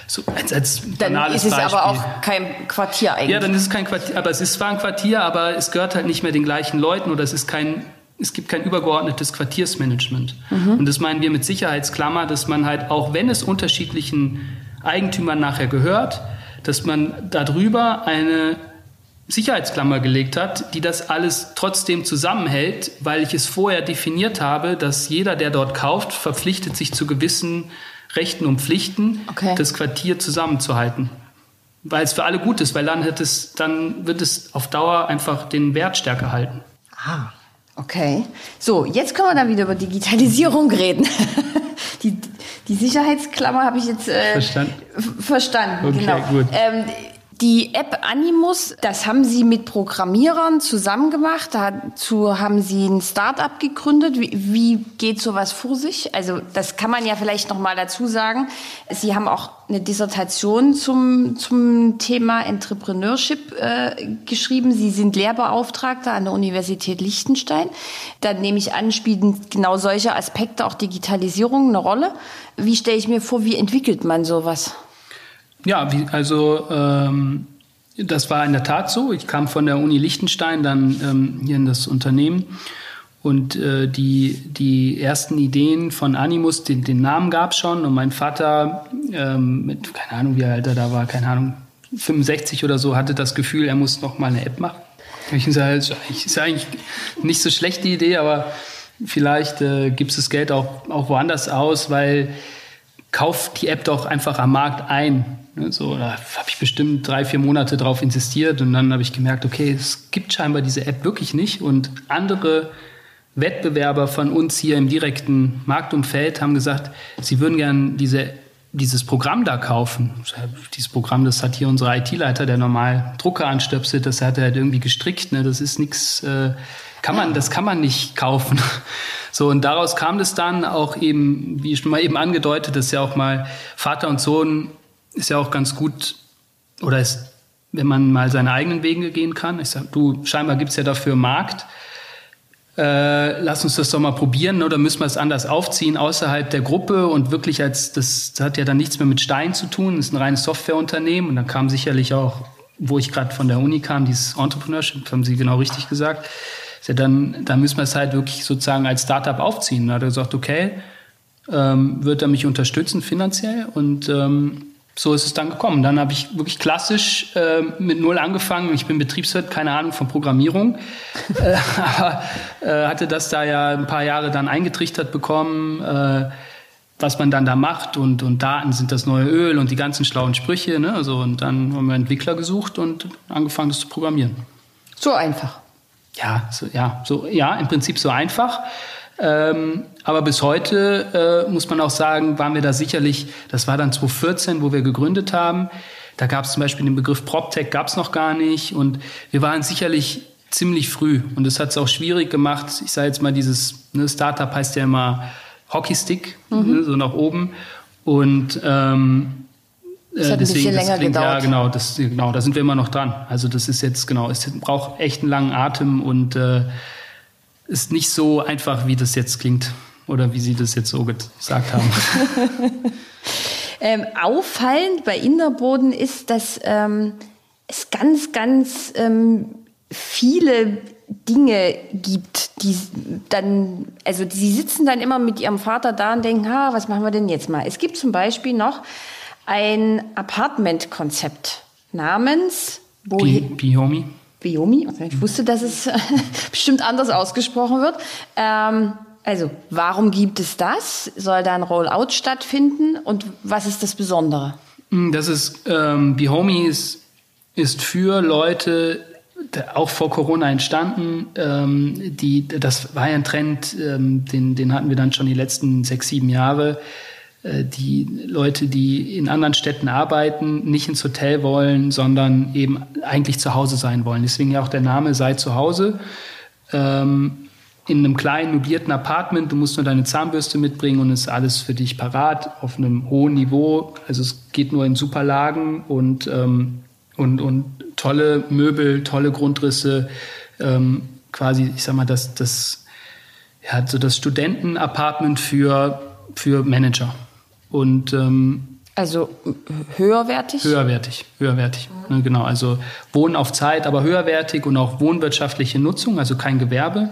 So als, als dann ist es Beispiel. aber auch kein Quartier eigentlich. Ja, dann ist es kein Quartier, aber es ist zwar ein Quartier, aber es gehört halt nicht mehr den gleichen Leuten oder es ist kein es gibt kein übergeordnetes Quartiersmanagement. Mhm. Und das meinen wir mit Sicherheitsklammer, dass man halt auch, wenn es unterschiedlichen Eigentümern nachher gehört, dass man darüber eine Sicherheitsklammer gelegt hat, die das alles trotzdem zusammenhält, weil ich es vorher definiert habe, dass jeder, der dort kauft, verpflichtet sich zu gewissen Rechten und Pflichten, okay. das Quartier zusammenzuhalten. Weil es für alle gut ist, weil dann, es, dann wird es auf Dauer einfach den Wert stärker halten. Ah. Okay. So, jetzt können wir dann wieder über Digitalisierung reden. die, die Sicherheitsklammer habe ich jetzt äh, verstanden. Verstanden, okay, genau. Gut. Ähm, die App Animus, das haben Sie mit Programmierern zusammen gemacht. Dazu haben Sie ein Start-up gegründet. Wie, wie, geht sowas vor sich? Also das kann man ja vielleicht noch mal dazu sagen. Sie haben auch eine Dissertation zum, zum Thema Entrepreneurship äh, geschrieben. Sie sind Lehrbeauftragter an der Universität Liechtenstein. Da nehme ich an, spielen genau solche Aspekte, auch Digitalisierung, eine Rolle. Wie stelle ich mir vor, wie entwickelt man sowas? Ja, wie, also ähm, das war in der Tat so. Ich kam von der Uni Liechtenstein dann ähm, hier in das Unternehmen und äh, die, die ersten Ideen von Animus, den, den Namen gab es schon und mein Vater ähm, mit, keine Ahnung, wie alt er da war, keine Ahnung, 65 oder so, hatte das Gefühl, er muss noch mal eine App machen. Ich sage, ist eigentlich nicht so schlechte Idee, aber vielleicht äh, gibt es das Geld auch, auch woanders aus, weil kauf die App doch einfach am Markt ein. Ne, so, da habe ich bestimmt drei, vier Monate drauf insistiert und dann habe ich gemerkt, okay, es gibt scheinbar diese App wirklich nicht und andere Wettbewerber von uns hier im direkten Marktumfeld haben gesagt, sie würden gern diese, dieses Programm da kaufen. Dieses Programm, das hat hier unser IT-Leiter, der normal Drucker anstöpselt, das hat er halt irgendwie gestrickt. Ne? Das ist nichts, äh, kann man, das kann man nicht kaufen. So, und daraus kam das dann auch eben, wie ich schon mal eben angedeutet, dass ja auch mal Vater und Sohn ist ja auch ganz gut, oder ist, wenn man mal seine eigenen Wege gehen kann. Ich sage, du, scheinbar gibt's ja dafür Markt. Äh, lass uns das doch mal probieren, oder müssen wir es anders aufziehen außerhalb der Gruppe und wirklich als, das, das hat ja dann nichts mehr mit Stein zu tun, das ist ein reines Softwareunternehmen und dann kam sicherlich auch, wo ich gerade von der Uni kam, dieses Entrepreneurship, haben Sie genau richtig gesagt, ja dann, dann müssen wir es halt wirklich sozusagen als Startup aufziehen. Da hat er gesagt, okay, ähm, wird er mich unterstützen finanziell und ähm, so ist es dann gekommen. Dann habe ich wirklich klassisch äh, mit Null angefangen. Ich bin Betriebswirt, keine Ahnung von Programmierung, äh, aber äh, hatte das da ja ein paar Jahre dann eingetrichtert bekommen, äh, was man dann da macht und, und Daten sind das neue Öl und die ganzen schlauen Sprüche. Ne? Also, und dann haben wir Entwickler gesucht und angefangen, das zu programmieren. So einfach. Ja, so, ja, so, ja, im Prinzip so einfach. Ähm, aber bis heute äh, muss man auch sagen, waren wir da sicherlich, das war dann 2014, wo wir gegründet haben. Da gab es zum Beispiel den Begriff PropTech, gab es noch gar nicht. Und wir waren sicherlich ziemlich früh. Und das hat es auch schwierig gemacht. Ich sage jetzt mal, dieses ne, Startup heißt ja immer Hockeystick, mhm. ne, so nach oben. Und ähm, das hat ein deswegen, bisschen länger klingt, gedauert. Ja, genau, das, genau, da sind wir immer noch dran. Also das ist jetzt, genau, es braucht echt einen langen Atem und äh, ist nicht so einfach, wie das jetzt klingt oder wie Sie das jetzt so gesagt haben. ähm, auffallend bei Innerboden ist, dass ähm, es ganz, ganz ähm, viele Dinge gibt, die dann, also sie sitzen dann immer mit ihrem Vater da und denken, ha, was machen wir denn jetzt mal? Es gibt zum Beispiel noch ein Apartment-Konzept namens Biomi. Biomi. Also ich wusste, dass es bestimmt anders ausgesprochen wird. Ähm, also, warum gibt es das? Soll da ein Rollout stattfinden? Und was ist das Besondere? Hm, das ist, ähm, Bihomi ist, ist für Leute, auch vor Corona entstanden. Ähm, die, das war ja ein Trend, ähm, den, den hatten wir dann schon die letzten sechs, sieben Jahre. Äh, die Leute, die in anderen Städten arbeiten, nicht ins Hotel wollen, sondern eben eigentlich zu Hause sein wollen. Deswegen ja auch der Name Sei zu Hause. Ähm, in einem kleinen möblierten Apartment, du musst nur deine Zahnbürste mitbringen und ist alles für dich parat auf einem hohen Niveau. Also es geht nur in Superlagen und, ähm, und, und tolle Möbel, tolle Grundrisse, ähm, quasi, ich sag mal, das, das, ja, so das Studentenapartment für, für Manager. Und ähm, also höherwertig? Höherwertig, höherwertig. Mhm. Ne, genau, also Wohnen auf Zeit, aber höherwertig und auch wohnwirtschaftliche Nutzung, also kein Gewerbe.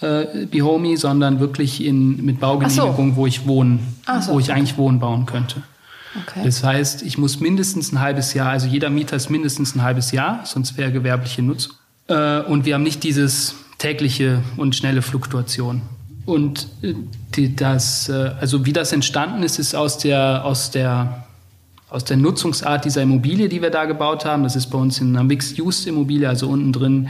Äh, Bihomi, sondern wirklich in, mit Baugenehmigung, so. wo ich wohnen, so. wo ich eigentlich Wohnen bauen könnte. Okay. Das heißt, ich muss mindestens ein halbes Jahr, also jeder Mieter ist mindestens ein halbes Jahr, sonst wäre gewerbliche Nutzung. Äh, und wir haben nicht dieses tägliche und schnelle Fluktuation. Und äh, die, das, äh, also wie das entstanden ist, ist aus der, aus der, aus der Nutzungsart dieser Immobilie, die wir da gebaut haben. Das ist bei uns in einer Mixed-Use-Immobilie, also unten drin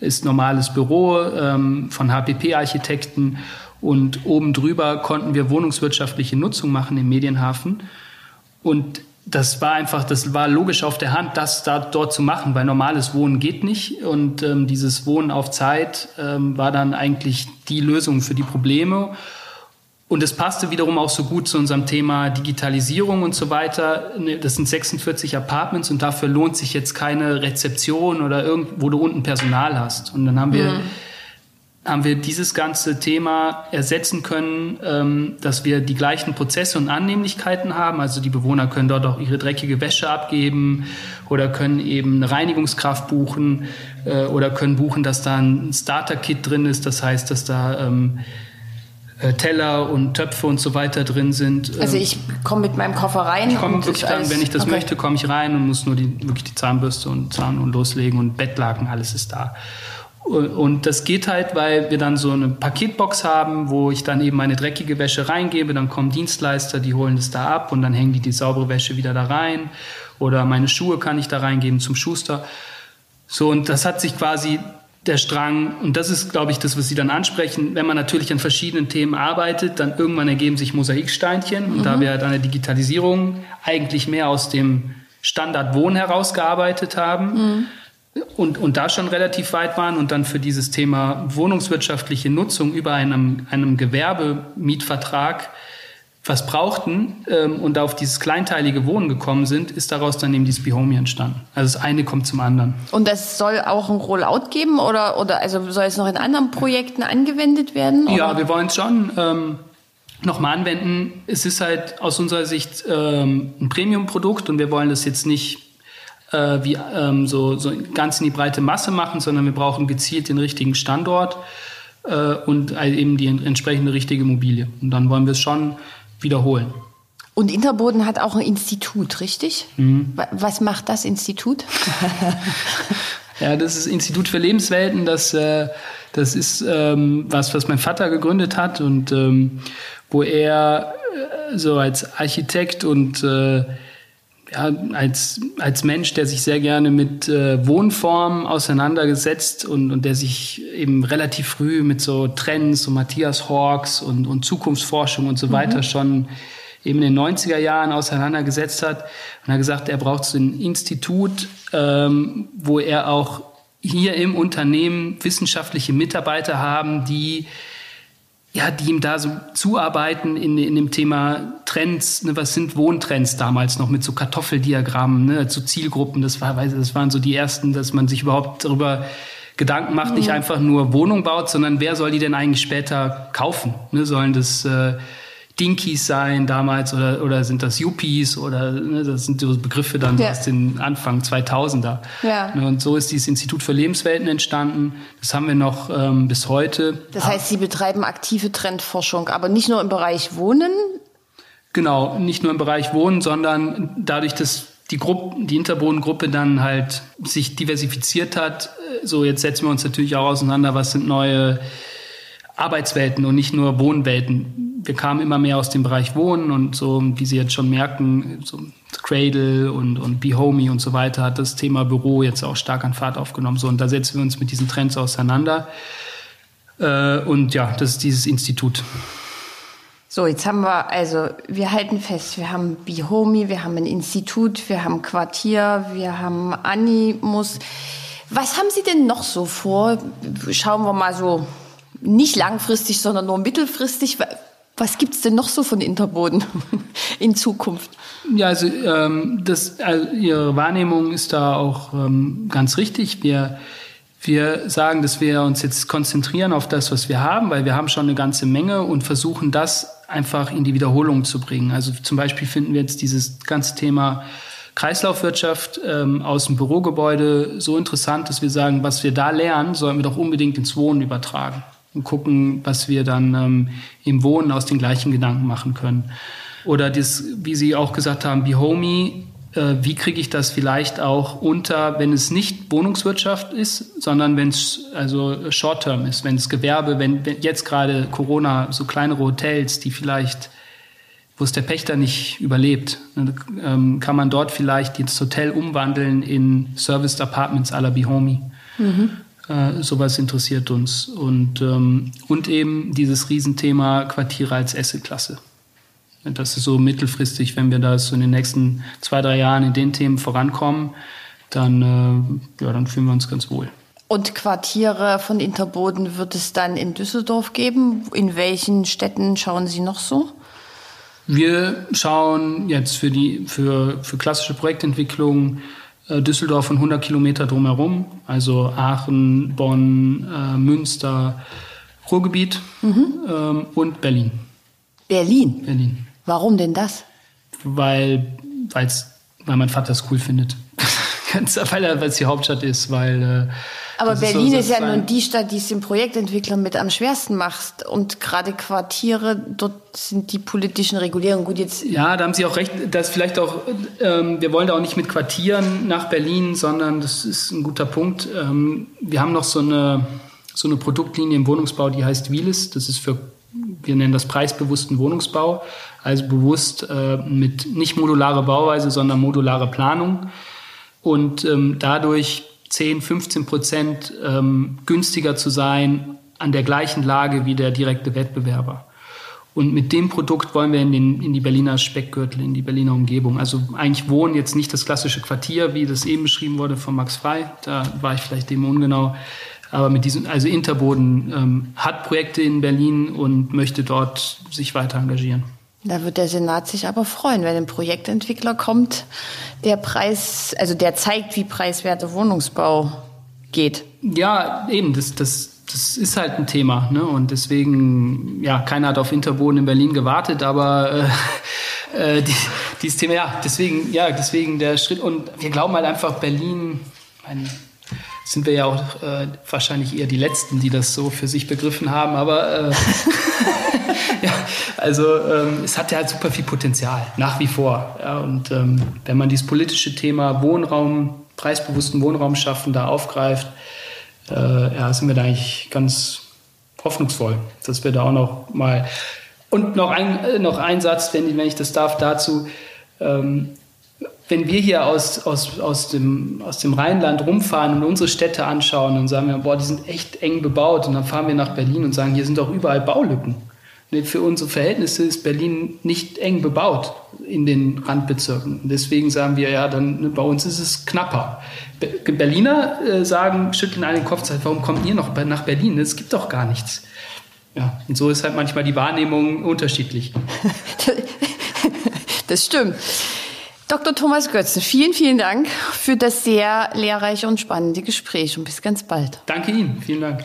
ist normales Büro ähm, von HPP-Architekten Und oben drüber konnten wir wohnungswirtschaftliche Nutzung machen im Medienhafen. Und das war einfach, das war logisch auf der Hand, das da dort zu machen, weil normales Wohnen geht nicht. Und ähm, dieses Wohnen auf Zeit ähm, war dann eigentlich die Lösung für die Probleme. Und es passte wiederum auch so gut zu unserem Thema Digitalisierung und so weiter. Ne, das sind 46 Apartments und dafür lohnt sich jetzt keine Rezeption oder irgendwo du unten Personal hast. Und dann haben wir mhm haben wir dieses ganze Thema ersetzen können, ähm, dass wir die gleichen Prozesse und Annehmlichkeiten haben. Also die Bewohner können dort auch ihre dreckige Wäsche abgeben oder können eben eine Reinigungskraft buchen äh, oder können buchen, dass da ein Starter-Kit drin ist. Das heißt, dass da ähm, äh, Teller und Töpfe und so weiter drin sind. Also ich komme mit meinem Koffer rein. Ich komme wirklich dann, wenn ich das okay. möchte, komme ich rein und muss nur die, wirklich die Zahnbürste und Zahn und loslegen und Bettlaken, alles ist da. Und das geht halt, weil wir dann so eine Paketbox haben, wo ich dann eben meine dreckige Wäsche reingebe, dann kommen Dienstleister, die holen das da ab und dann hängen die die saubere Wäsche wieder da rein. Oder meine Schuhe kann ich da reingeben zum Schuster. So, und das hat sich quasi der Strang, und das ist, glaube ich, das, was Sie dann ansprechen, wenn man natürlich an verschiedenen Themen arbeitet, dann irgendwann ergeben sich Mosaiksteinchen. Und mhm. da wir halt an der Digitalisierung eigentlich mehr aus dem Standard Wohnen herausgearbeitet haben, mhm und, und da schon relativ weit waren und dann für dieses Thema wohnungswirtschaftliche Nutzung über einem, einem Gewerbemietvertrag was brauchten ähm, und auf dieses kleinteilige Wohnen gekommen sind, ist daraus dann eben dieses Behomie entstanden. Also das eine kommt zum anderen. Und das soll auch ein Rollout geben oder, oder also soll es noch in anderen Projekten angewendet werden? Oder? Ja, wir wollen es schon ähm, nochmal anwenden. Es ist halt aus unserer Sicht ähm, ein Premium-Produkt und wir wollen das jetzt nicht äh, wie ähm, so, so ganz in die breite Masse machen, sondern wir brauchen gezielt den richtigen Standort äh, und eben die entsprechende richtige Immobilie. Und dann wollen wir es schon wiederholen. Und Interboden hat auch ein Institut, richtig? Mhm. Was macht das Institut? ja, das ist Institut für Lebenswelten. Das, äh, das ist ähm, was, was mein Vater gegründet hat und ähm, wo er äh, so als Architekt und äh, ja, als, als Mensch, der sich sehr gerne mit äh, Wohnformen auseinandergesetzt und, und der sich eben relativ früh mit so Trends, so Matthias Hawks und, und Zukunftsforschung und so mhm. weiter schon eben in den 90er Jahren auseinandergesetzt hat und hat gesagt, er braucht so ein Institut, ähm, wo er auch hier im Unternehmen wissenschaftliche Mitarbeiter haben, die ja, die ihm da so zuarbeiten in, in dem Thema Trends, ne, was sind Wohntrends damals noch mit so Kartoffeldiagrammen, ne, zu Zielgruppen, das, war, das waren so die ersten, dass man sich überhaupt darüber Gedanken macht, mhm. nicht einfach nur Wohnung baut, sondern wer soll die denn eigentlich später kaufen? Ne, sollen das äh, Dinkies sein damals oder, oder sind das Yuppies oder ne, das sind so Begriffe dann ja. aus den Anfang 2000er. Ja. Ne, und so ist dieses Institut für Lebenswelten entstanden. Das haben wir noch ähm, bis heute. Das heißt, Sie betreiben aktive Trendforschung, aber nicht nur im Bereich Wohnen? Genau, nicht nur im Bereich Wohnen, sondern dadurch, dass die Gruppe, die Interbodengruppe dann halt sich diversifiziert hat. Äh, so, jetzt setzen wir uns natürlich auch auseinander, was sind neue Arbeitswelten und nicht nur Wohnwelten. Wir kamen immer mehr aus dem Bereich Wohnen und so, wie Sie jetzt schon merken, so Cradle und, und Be Homey und so weiter hat das Thema Büro jetzt auch stark an Fahrt aufgenommen. So, und da setzen wir uns mit diesen Trends auseinander. Äh, und ja, das ist dieses Institut. So, jetzt haben wir, also wir halten fest, wir haben Be Homey, wir haben ein Institut, wir haben Quartier, wir haben Animus. Was haben Sie denn noch so vor? Schauen wir mal so nicht langfristig, sondern nur mittelfristig. Was gibt es denn noch so von Interboden in Zukunft? Ja, also, ähm, das, also Ihre Wahrnehmung ist da auch ähm, ganz richtig. Wir, wir sagen, dass wir uns jetzt konzentrieren auf das, was wir haben, weil wir haben schon eine ganze Menge und versuchen das einfach in die Wiederholung zu bringen. Also zum Beispiel finden wir jetzt dieses ganze Thema Kreislaufwirtschaft ähm, aus dem Bürogebäude so interessant, dass wir sagen, was wir da lernen, sollen wir doch unbedingt ins Wohnen übertragen und gucken, was wir dann ähm, im Wohnen aus den gleichen Gedanken machen können. Oder das, wie Sie auch gesagt haben, Be Homey, äh, wie kriege ich das vielleicht auch unter, wenn es nicht Wohnungswirtschaft ist, sondern wenn es also Short-Term ist, wenn es Gewerbe, wenn, wenn jetzt gerade Corona, so kleinere Hotels, die vielleicht wo es der Pächter nicht überlebt, ne, ähm, kann man dort vielleicht das Hotel umwandeln in Serviced Apartments à la Be Homey. Mhm. Äh, sowas interessiert uns. Und, ähm, und eben dieses Riesenthema Quartiere als Assetklasse. Das ist so mittelfristig, wenn wir da so in den nächsten zwei, drei Jahren in den Themen vorankommen, dann, äh, ja, dann fühlen wir uns ganz wohl. Und Quartiere von Interboden wird es dann in Düsseldorf geben? In welchen Städten schauen Sie noch so? Wir schauen jetzt für, die, für, für klassische Projektentwicklung Düsseldorf und 100 Kilometer drumherum, also Aachen, Bonn, äh, Münster, Ruhrgebiet mhm. ähm, und Berlin. Berlin? Berlin. Warum denn das? Weil, weil's, weil mein Vater es cool findet. weil es die Hauptstadt ist, weil. Aber Berlin ist, so, ist ja nun die Stadt, die es den Projektentwicklern mit am schwersten macht. Und gerade Quartiere, dort sind die politischen Regulierungen gut jetzt. Ja, da haben Sie auch recht, dass vielleicht auch, ähm, wir wollen da auch nicht mit Quartieren nach Berlin, sondern das ist ein guter Punkt. Ähm, wir haben noch so eine, so eine Produktlinie im Wohnungsbau, die heißt Wielis. Das ist für wir nennen das preisbewussten Wohnungsbau, also bewusst äh, mit nicht modulare Bauweise, sondern modulare Planung und ähm, dadurch 10, 15 Prozent ähm, günstiger zu sein an der gleichen Lage wie der direkte Wettbewerber. Und mit dem Produkt wollen wir in, den, in die Berliner Speckgürtel, in die Berliner Umgebung. Also eigentlich wohnen jetzt nicht das klassische Quartier, wie das eben beschrieben wurde von Max Frei. Da war ich vielleicht eben ungenau. Aber mit diesem, also Interboden ähm, hat Projekte in Berlin und möchte dort sich weiter engagieren. Da wird der Senat sich aber freuen, wenn ein Projektentwickler kommt, der Preis, also der zeigt, wie preiswerter Wohnungsbau geht. Ja, eben, das, das, das ist halt ein Thema. Ne? Und deswegen, ja, keiner hat auf Interboden in Berlin gewartet, aber äh, äh, die, dieses Thema, ja, deswegen, ja, deswegen der Schritt. Und wir glauben halt einfach, Berlin, mein, sind wir ja auch äh, wahrscheinlich eher die Letzten, die das so für sich begriffen haben. Aber äh, also ähm, es hat ja halt super viel Potenzial, nach wie vor. Ja, und ähm, wenn man dieses politische Thema Wohnraum, preisbewussten Wohnraum schaffen, da aufgreift, äh, ja, sind wir da eigentlich ganz hoffnungsvoll, dass wir da auch noch mal und noch ein, äh, noch ein Satz, wenn, wenn ich das darf, dazu. Ähm, wenn wir hier aus, aus, aus, dem, aus dem Rheinland rumfahren und unsere Städte anschauen und sagen wir, boah, die sind echt eng bebaut und dann fahren wir nach Berlin und sagen, hier sind doch überall Baulücken. Für unsere Verhältnisse ist Berlin nicht eng bebaut in den Randbezirken. Deswegen sagen wir, ja, dann ne, bei uns ist es knapper. Berliner äh, sagen, schütteln einen Kopf, warum kommt ihr noch nach Berlin? Es gibt doch gar nichts. Ja, und so ist halt manchmal die Wahrnehmung unterschiedlich. das stimmt. Dr. Thomas Götzen, vielen, vielen Dank für das sehr lehrreiche und spannende Gespräch und bis ganz bald. Danke Ihnen, vielen Dank.